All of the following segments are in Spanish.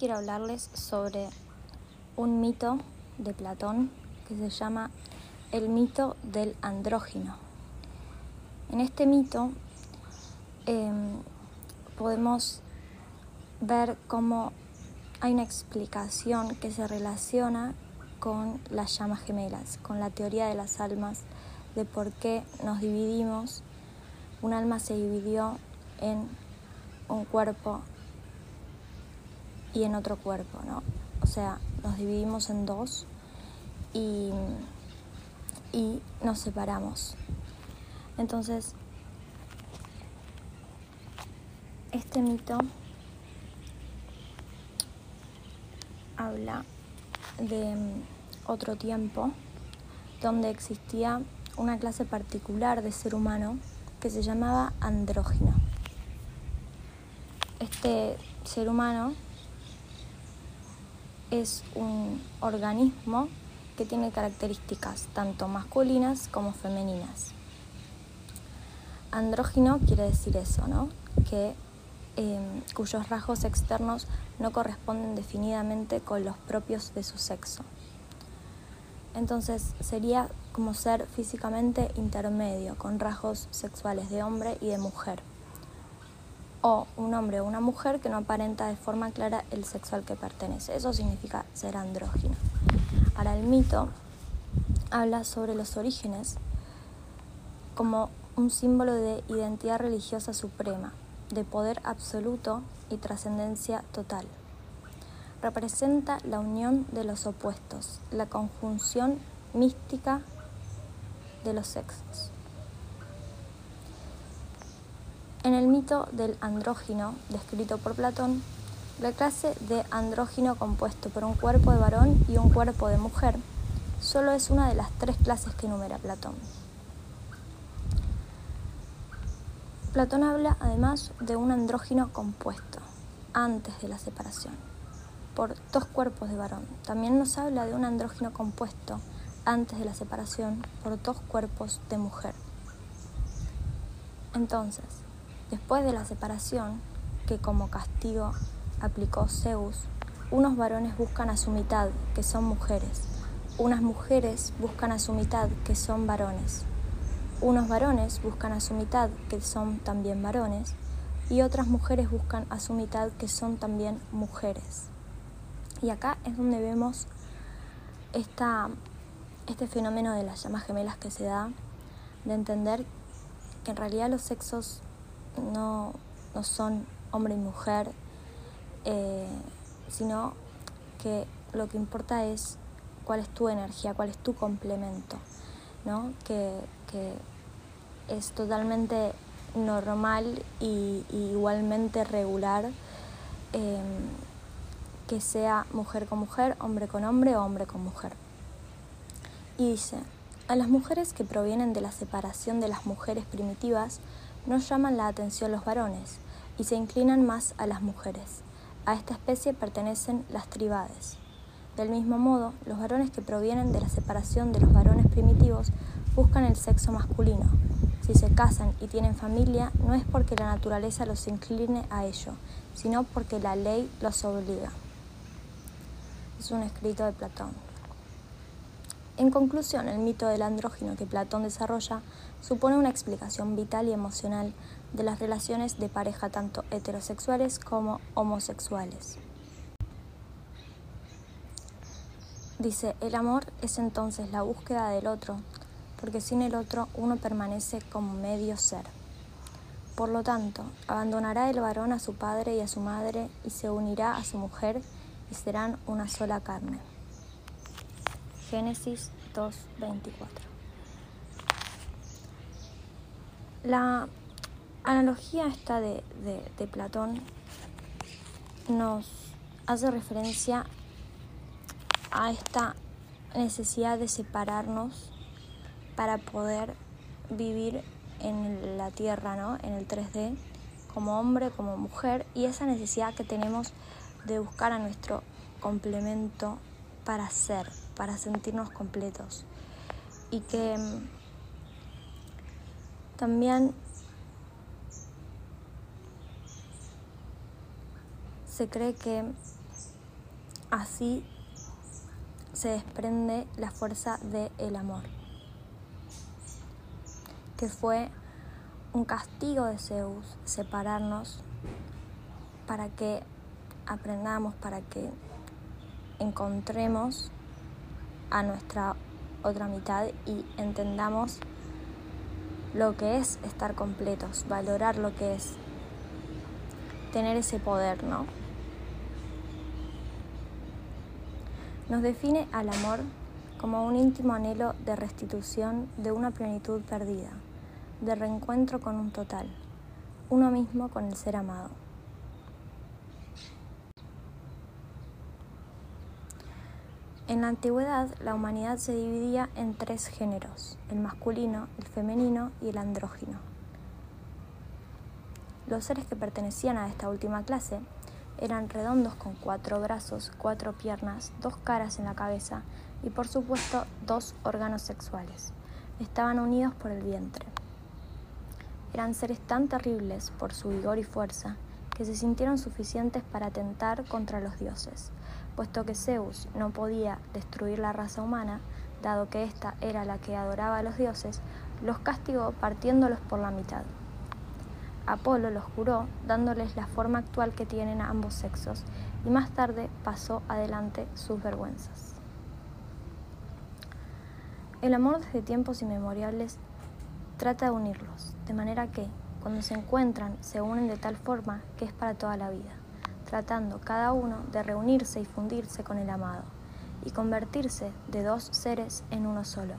quiero hablarles sobre un mito de Platón que se llama el mito del andrógino. En este mito em, podemos ver cómo hay una explicación que se relaciona con las llamas gemelas, con la teoría de las almas, de por qué nos dividimos. Un alma se dividió en un cuerpo y en otro cuerpo, ¿no? O sea, nos dividimos en dos y, y nos separamos. Entonces, este mito habla de mm, otro tiempo donde existía una clase particular de ser humano que se llamaba andrógino. Este ser humano es un organismo que tiene características tanto masculinas como femeninas. Andrógino quiere decir eso, ¿no? Que em, cuyos rasgos externos no corresponden definidamente con los propios de su sexo. Entonces sería como ser físicamente intermedio, con rasgos sexuales de hombre y de mujer o un hombre o una mujer que no aparenta de forma clara el sexo al que pertenece. Eso significa ser andrógino. Ahora el mito habla sobre los orígenes como un símbolo de identidad religiosa suprema, de poder absoluto y trascendencia total. Representa la unión de los opuestos, la conjunción mística de los sexos. En el mito del andrógino, descrito por Platón, la clase de andrógino compuesto por un cuerpo de varón y un cuerpo de mujer solo es una de las tres clases que enumera Platón. Platón habla además de un andrógino compuesto, antes de la separación, por dos cuerpos de varón. También nos habla de un andrógino compuesto, antes de la separación, por dos cuerpos de mujer. Entonces, Después de la separación, que como castigo aplicó Zeus, unos varones buscan a su mitad, que son mujeres. Unas mujeres buscan a su mitad, que son varones. Unos varones buscan a su mitad, que son también varones. Y otras mujeres buscan a su mitad, que son también mujeres. Y acá es donde vemos este fenómeno de las llamas gemelas que se da, de entender que en realidad los sexos no, no son hombre y mujer, eh, sino que lo que importa es cuál es tu energía, cuál es tu complemento, ¿no? que, es totalmente normal y, igualmente regular em, que sea mujer con mujer, hombre con hombre o hombre con mujer. Y dice, a las mujeres que provienen de la separación de las mujeres primitivas, no llaman la atención los varones y se inclinan más a las mujeres. A esta especie pertenecen las tribades. Del mismo modo, los varones que provienen de la separación de los varones primitivos buscan el sexo masculino. Si se casan y tienen familia, no es porque la naturaleza los incline a ello, sino porque la ley los obliga. Es un escrito de Platón. En conclusión, el mito del andrógino que Platón desarrolla supone una explicación vital y emocional de las relaciones de pareja tanto heterosexuales como homosexuales. Dice, el amor es entonces la búsqueda del otro, porque sin el otro uno permanece como medio ser. Por lo tanto, abandonará el varón a su padre y a su madre y se unirá a su mujer y serán una sola carne. Génesis 2.24. La analogía esta de, de Platón nos hace referencia a esta necesidad de separarnos para poder vivir en la tierra, ¿no? en el 3D, como hombre, como mujer, y esa necesidad que tenemos de buscar a nuestro complemento para ser, para sentirnos completos. Y que mm, también se cree que así se desprende la fuerza del amor, que fue un castigo de Zeus separarnos para que aprendamos, para que encontremos a nuestra otra mitad y entendamos lo que es estar completos, valorar lo que es tener ese poder, ¿no? Nos define al amor como un íntimo anhelo de restitución de una plenitud perdida, de reencuentro con un total, uno mismo con el ser amado. En la antigüedad, la humanidad se dividía en tres géneros, el masculino, el femenino y el andrógino. Los seres que pertenecían a esta última clase eran redondos con cuatro brazos, cuatro piernas, dos caras en la cabeza y por supuesto dos órganos sexuales. Estaban unidos por el vientre. Eran seres tan terribles por su vigor y fuerza que se sintieron suficientes para atentar contra los dioses puesto que Zeus no podía destruir la raza humana, dado que ésta era la que adoraba a los dioses, los castigó partiéndolos por la mitad. Apolo los curó, dándoles la forma actual que tienen a ambos sexos, y más tarde pasó adelante sus vergüenzas. El amor desde tiempos inmemoriales trata de unirlos, de manera que, cuando se encuentran, se unen de tal forma que es para toda la vida tratando cada uno de reunirse y fundirse con el amado, y convertirse de dos seres en uno solo,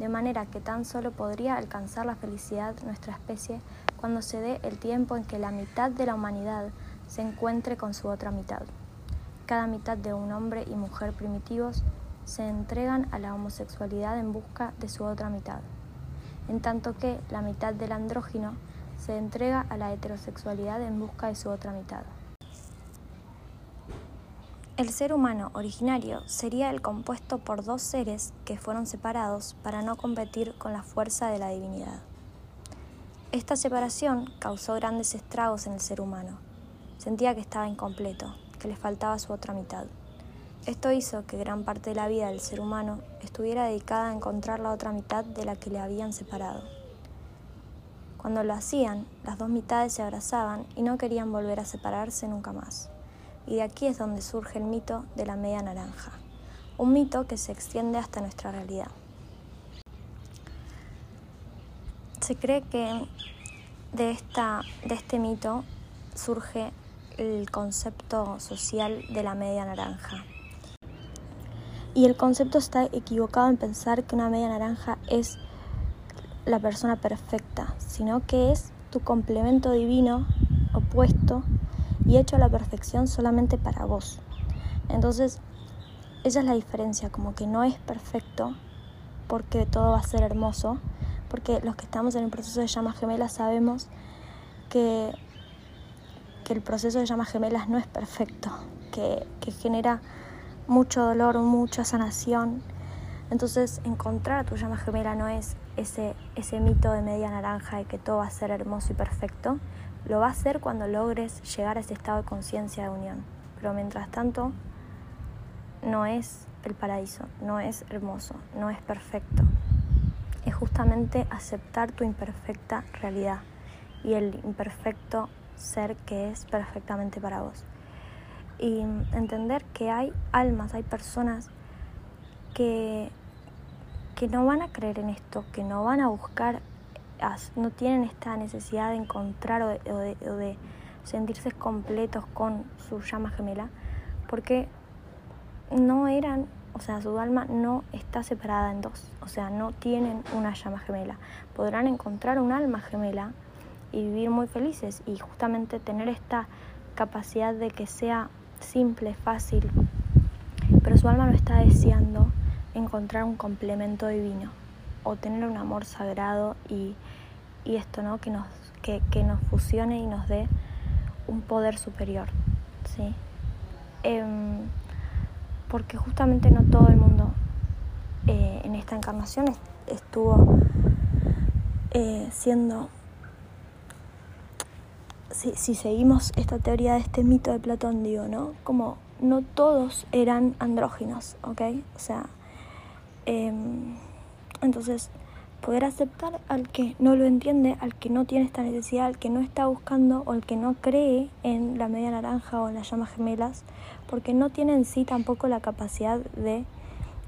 de manera que tan solo podría alcanzar la felicidad nuestra especie cuando se dé el tiempo en que la mitad de la humanidad se encuentre con su otra mitad. Cada mitad de un hombre y mujer primitivos se entregan a la homosexualidad en busca de su otra mitad, en tanto que la mitad del andrógino se entrega a la heterosexualidad en busca de su otra mitad. El ser humano originario sería el compuesto por dos seres que fueron separados para no competir con la fuerza de la divinidad. Esta separación causó grandes estragos en el ser humano. Sentía que estaba incompleto, que le faltaba su otra mitad. Esto hizo que gran parte de la vida del ser humano estuviera dedicada a encontrar la otra mitad de la que le habían separado. Cuando lo hacían, las dos mitades se abrazaban y no querían volver a separarse nunca más y de aquí es donde surge el mito de la media naranja, un mito que se extiende hasta nuestra realidad. Se cree que de, esta, de este mito surge el concepto social de la media naranja. Y el concepto está equivocado en pensar que una media naranja es la persona perfecta, sino que es tu complemento divino opuesto y hecho a la perfección solamente para vos. Entonces, esa es la diferencia, como que no es perfecto porque todo va a ser hermoso, porque los que estamos en el proceso de llamas gemelas sabemos que, que el proceso de llamas gemelas no es perfecto, que, que genera mucho dolor, mucha sanación. Entonces, encontrar a tu llama gemela no es ese, ese mito de media naranja de que todo va a ser hermoso y perfecto, lo va a hacer cuando logres llegar a ese estado de conciencia de unión. Pero mientras tanto, no es el paraíso, no es hermoso, no es perfecto. Es justamente aceptar tu imperfecta realidad y el imperfecto ser que es perfectamente para vos. Y entender que hay almas, hay personas que, que no van a creer en esto, que no van a buscar no tienen esta necesidad de encontrar o de, sentirse completos con su llama gemela, porque no eran, o sea, su alma no está separada en dos, o sea, no tienen una llama gemela. Podrán encontrar un alma gemela y vivir muy felices y justamente tener esta capacidad de que sea simple, fácil, pero su alma no está deseando encontrar un complemento divino o tener un amor sagrado y, esto, ¿no? Que nos, que, nos fusione y nos dé un poder superior, ¿sí? Em, porque justamente no todo el mundo eh, en esta encarnación estuvo eh, siendo, si, si, seguimos esta teoría de este mito de Platón, digo, ¿no? Como no todos eran andróginos, ¿ok? O sea, em, entonces poder aceptar al que no lo entiende, al que no tiene esta necesidad, al que no está buscando o al que no cree en la media naranja o en las llamas gemelas, porque no tiene en sí tampoco la capacidad de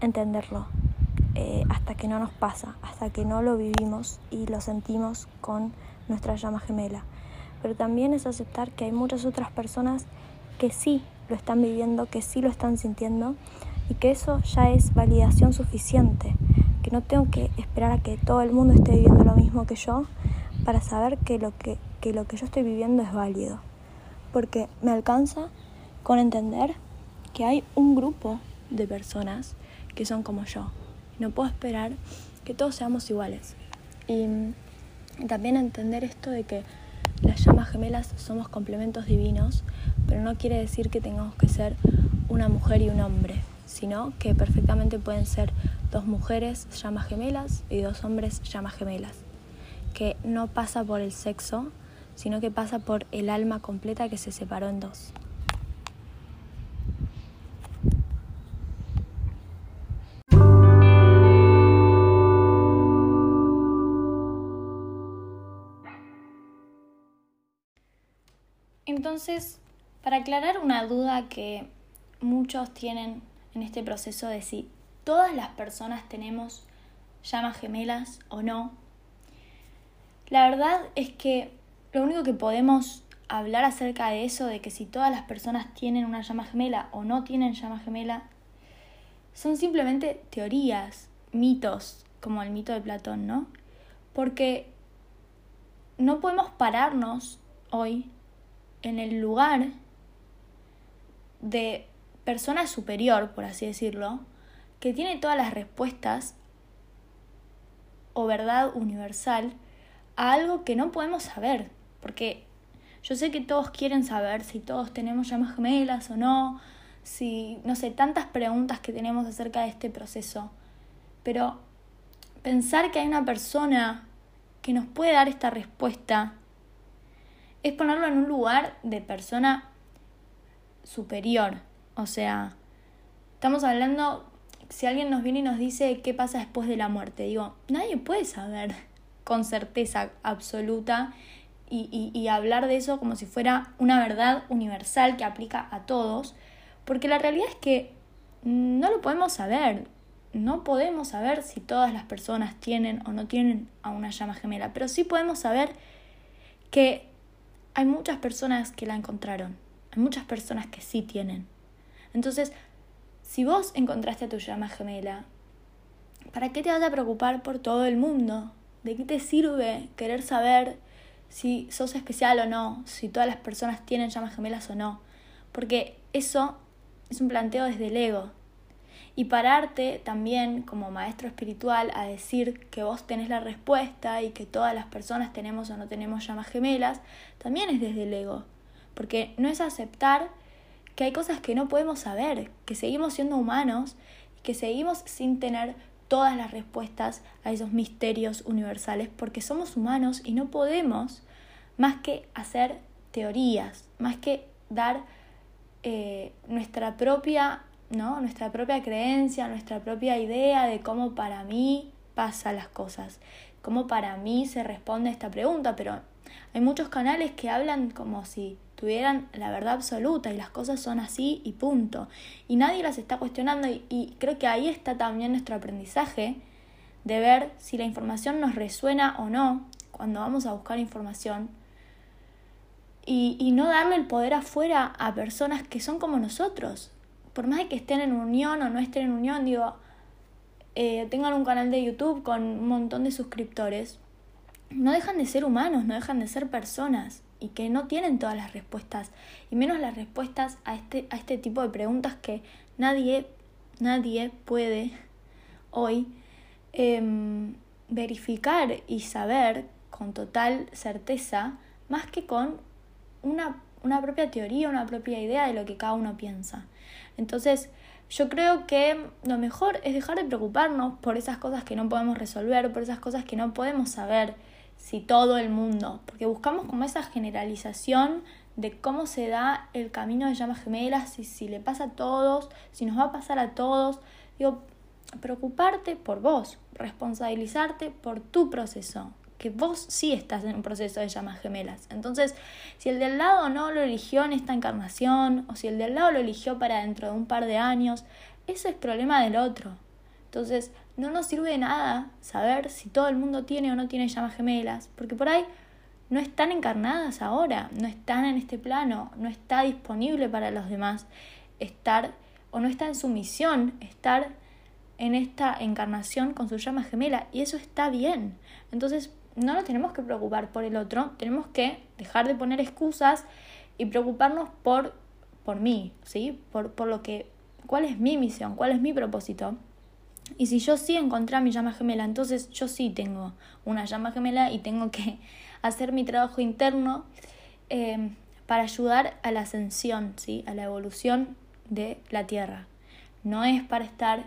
entenderlo eh, hasta que no nos pasa, hasta que no lo vivimos y lo sentimos con nuestra llama gemela. Pero también es aceptar que hay muchas otras personas que sí lo están viviendo, que sí lo están sintiendo y que eso ya es validación suficiente que no tengo que esperar a que todo el mundo esté viviendo lo mismo que yo para saber que lo que, lo que yo estoy viviendo es válido. Porque me alcanza con entender que hay un grupo de personas que son como yo. No puedo esperar que todos seamos iguales. Y también entender esto de que las llamas gemelas somos complementos divinos, pero no quiere decir que tengamos que ser una mujer y un hombre, sino que perfectamente pueden ser dos mujeres llamas gemelas y dos hombres llamas gemelas, que no pasa por el sexo, sino que pasa por el alma completa que se separó en dos. Entonces, para aclarar una duda que muchos tienen en este proceso de si todas las personas tenemos llamas gemelas o no. La verdad es que lo único que podemos hablar acerca de eso, de que si todas las personas tienen una llama gemela o no tienen llama gemela, son simplemente teorías, mitos, como el mito de Platón, ¿no? Porque no podemos pararnos hoy en el lugar de persona superior, por así decirlo, que tiene todas las respuestas o verdad universal a algo que no podemos saber, porque yo sé que todos quieren saber si todos tenemos llamas gemelas o no, si, no sé, tantas preguntas que tenemos acerca de este proceso, pero pensar que hay una persona que nos puede dar esta respuesta es ponerlo en un lugar de persona superior, o sea, estamos hablando si alguien nos viene y nos dice qué pasa después de la muerte, digo, nadie puede saber con certeza absoluta y, y, hablar de eso como si fuera una verdad universal que aplica a todos, porque la realidad es que no lo podemos saber, no podemos saber si todas las personas tienen o no tienen a una llama gemela, pero sí podemos saber que hay muchas personas que la encontraron, hay muchas personas que sí tienen. Entonces, si vos encontraste a tu llama gemela, ¿para qué te vas a preocupar por todo el mundo? ¿De qué te sirve querer saber si sos especial o no, si todas las personas tienen llamas gemelas o no? Porque eso es un planteo desde el ego. Y pararte también como maestro espiritual a decir que vos tenés la respuesta y que todas las personas tenemos o no tenemos llamas gemelas, también es desde el ego. Porque no es aceptar que hay cosas que no podemos saber, que seguimos siendo humanos y que seguimos sin tener todas las respuestas a esos misterios universales, porque somos humanos y no podemos más que hacer teorías, más que dar eh, nuestra propia, ¿no? nuestra propia creencia, nuestra propia idea de cómo para mí pasan las cosas, cómo para mí se responde a esta pregunta, pero hay muchos canales que hablan como si tuvieran la verdad absoluta y las cosas son así y punto. Y nadie las está cuestionando y, creo que ahí está también nuestro aprendizaje de ver si la información nos resuena o no cuando vamos a buscar información y, y no darle el poder afuera a personas que son como nosotros. Por más de que estén en unión o no estén en unión, digo, eh, tengan un canal de YouTube con un montón de suscriptores, no dejan de ser humanos, no dejan de ser personas y que no tienen todas las respuestas, y menos las respuestas a este, a este tipo de preguntas que nadie, nadie puede hoy em, verificar y saber con total certeza, más que con una, una propia teoría, una propia idea de lo que cada uno piensa. Entonces, yo creo que lo mejor es dejar de preocuparnos por esas cosas que no podemos resolver, por esas cosas que no podemos saber si todo el mundo, porque buscamos como esa generalización de cómo se da el camino de llamas gemelas, si, si le pasa a todos, si nos va a pasar a todos. Digo, preocuparte por vos, responsabilizarte por tu proceso, que vos sí estás en un proceso de llamas gemelas. Entonces, si el del lado no lo eligió en esta encarnación, o si el del lado lo eligió para dentro de un par de años, eso es problema del otro. Entonces, no nos sirve de nada saber si todo el mundo tiene o no tiene llamas gemelas, porque por ahí no están encarnadas ahora, no están en este plano, no está disponible para los demás estar o no está en su misión estar en esta encarnación con su llama gemela y eso está bien. Entonces no nos tenemos que preocupar por el otro, tenemos que dejar de poner excusas y preocuparnos por, por mí, ¿sí? Por, por lo que, cuál es mi misión, cuál es mi propósito. Y si yo sí encontré mi llama gemela, entonces yo sí tengo una llama gemela y tengo que hacer mi trabajo interno eh, para ayudar a la ascensión, ¿sí? a la evolución de la Tierra. No es para estar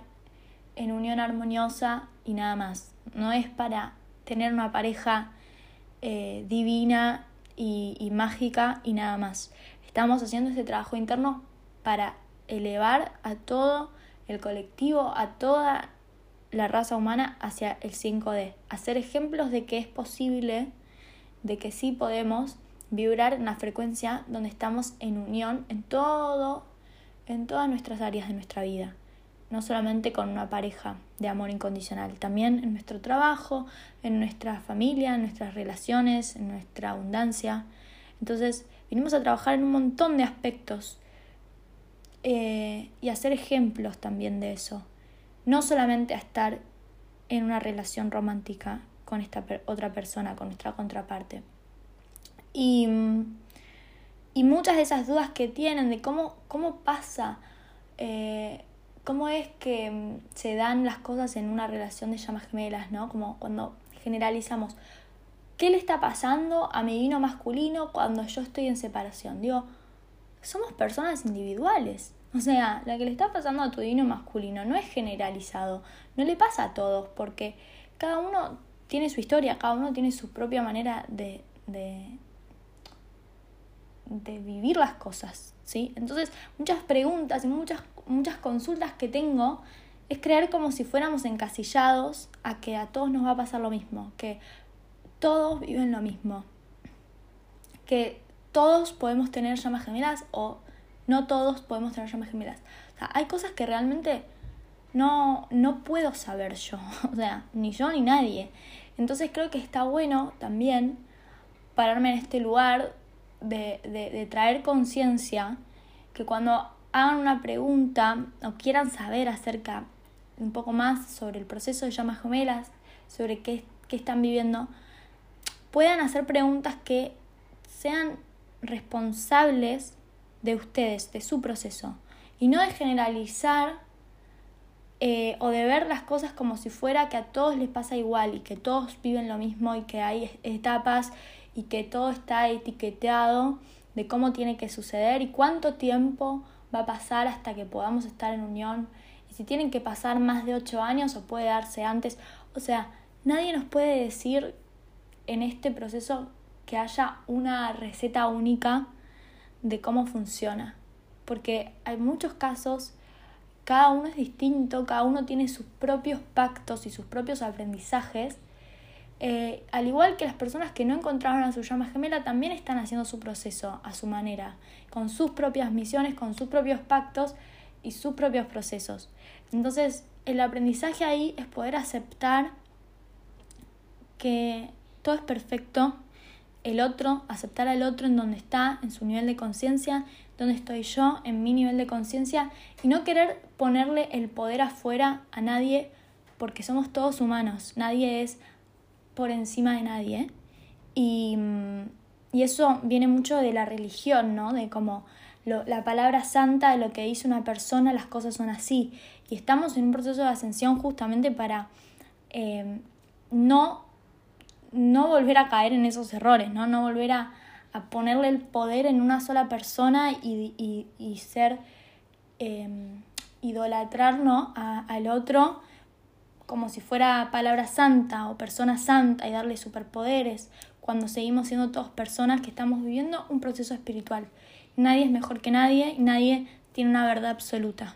en unión armoniosa y nada más. No es para tener una pareja eh, divina y, y mágica y nada más. Estamos haciendo este trabajo interno para elevar a todo el colectivo, a toda la raza humana hacia el 5D. Hacer ejemplos de que es posible, de que sí podemos vibrar en la frecuencia donde estamos en unión en todo, en todas nuestras áreas de nuestra vida no solamente con una pareja de amor incondicional, también en nuestro trabajo, en nuestra familia, en nuestras relaciones, en nuestra abundancia. Entonces, vinimos a trabajar en un montón de aspectos eh, y hacer ejemplos también de eso. No solamente a estar en una relación romántica con esta otra persona, con nuestra contraparte. Y, y muchas de esas dudas que tienen de cómo, cómo pasa eh, cómo es que mm, se dan las cosas en una relación de llamas gemelas, ¿no? Como cuando generalizamos, ¿qué le está pasando a mi vino masculino cuando yo estoy en separación? Digo, somos personas individuales. O sea, la que le está pasando a tu vino masculino no es generalizado, no le pasa a todos, porque cada uno tiene su historia, cada uno tiene su propia manera de, de, de vivir las cosas, ¿sí? Entonces, muchas preguntas y muchas muchas consultas que tengo es creer como si fuéramos encasillados a que a todos nos va a pasar lo mismo, que todos viven lo mismo, que todos podemos tener llamas gemelas o no todos podemos tener llamas gemelas. O sea, hay cosas que realmente no, no puedo saber yo, o sea, ni yo ni nadie. Entonces creo que está bueno también pararme en este lugar de, de, traer conciencia que cuando hagan una pregunta o quieran saber acerca un poco más sobre el proceso de llamas gemelas, sobre qué, qué están viviendo, puedan hacer preguntas que sean responsables de ustedes, de su proceso, y no de generalizar eh, o de ver las cosas como si fuera que a todos les pasa igual y que todos viven lo mismo y que hay etapas y que todo está etiquetado de cómo tiene que suceder y cuánto tiempo va a pasar hasta que podamos estar en unión. Y si tienen que pasar más de ocho años o puede darse antes. O sea, nadie nos puede decir en este proceso que haya una receta única de cómo funciona. Porque hay muchos casos, cada uno es distinto, cada uno tiene sus propios pactos y sus propios aprendizajes eh, al igual que las personas que no encontraron a su llama gemela, también están haciendo su proceso a su manera, con sus propias misiones, con sus propios pactos y sus propios procesos. Entonces, el aprendizaje ahí es poder aceptar que todo es perfecto, el otro, aceptar al otro en donde está, en su nivel de conciencia, donde estoy yo, en mi nivel de conciencia, y no querer ponerle el poder afuera a nadie, porque somos todos humanos, nadie es por encima de nadie. Y, y eso viene mucho de la religión, ¿no? De como la palabra santa, de lo que dice una persona, las cosas son así. Y estamos en un proceso de ascensión justamente para eh, no, no volver a caer en esos errores, ¿no? No volver a, a ponerle el poder en una sola persona y, y, y ser eh, idolatrar al otro como si fuera palabra santa o persona santa y darle superpoderes, cuando seguimos siendo todos personas que estamos viviendo un proceso espiritual. Nadie es mejor que nadie y nadie tiene una verdad absoluta.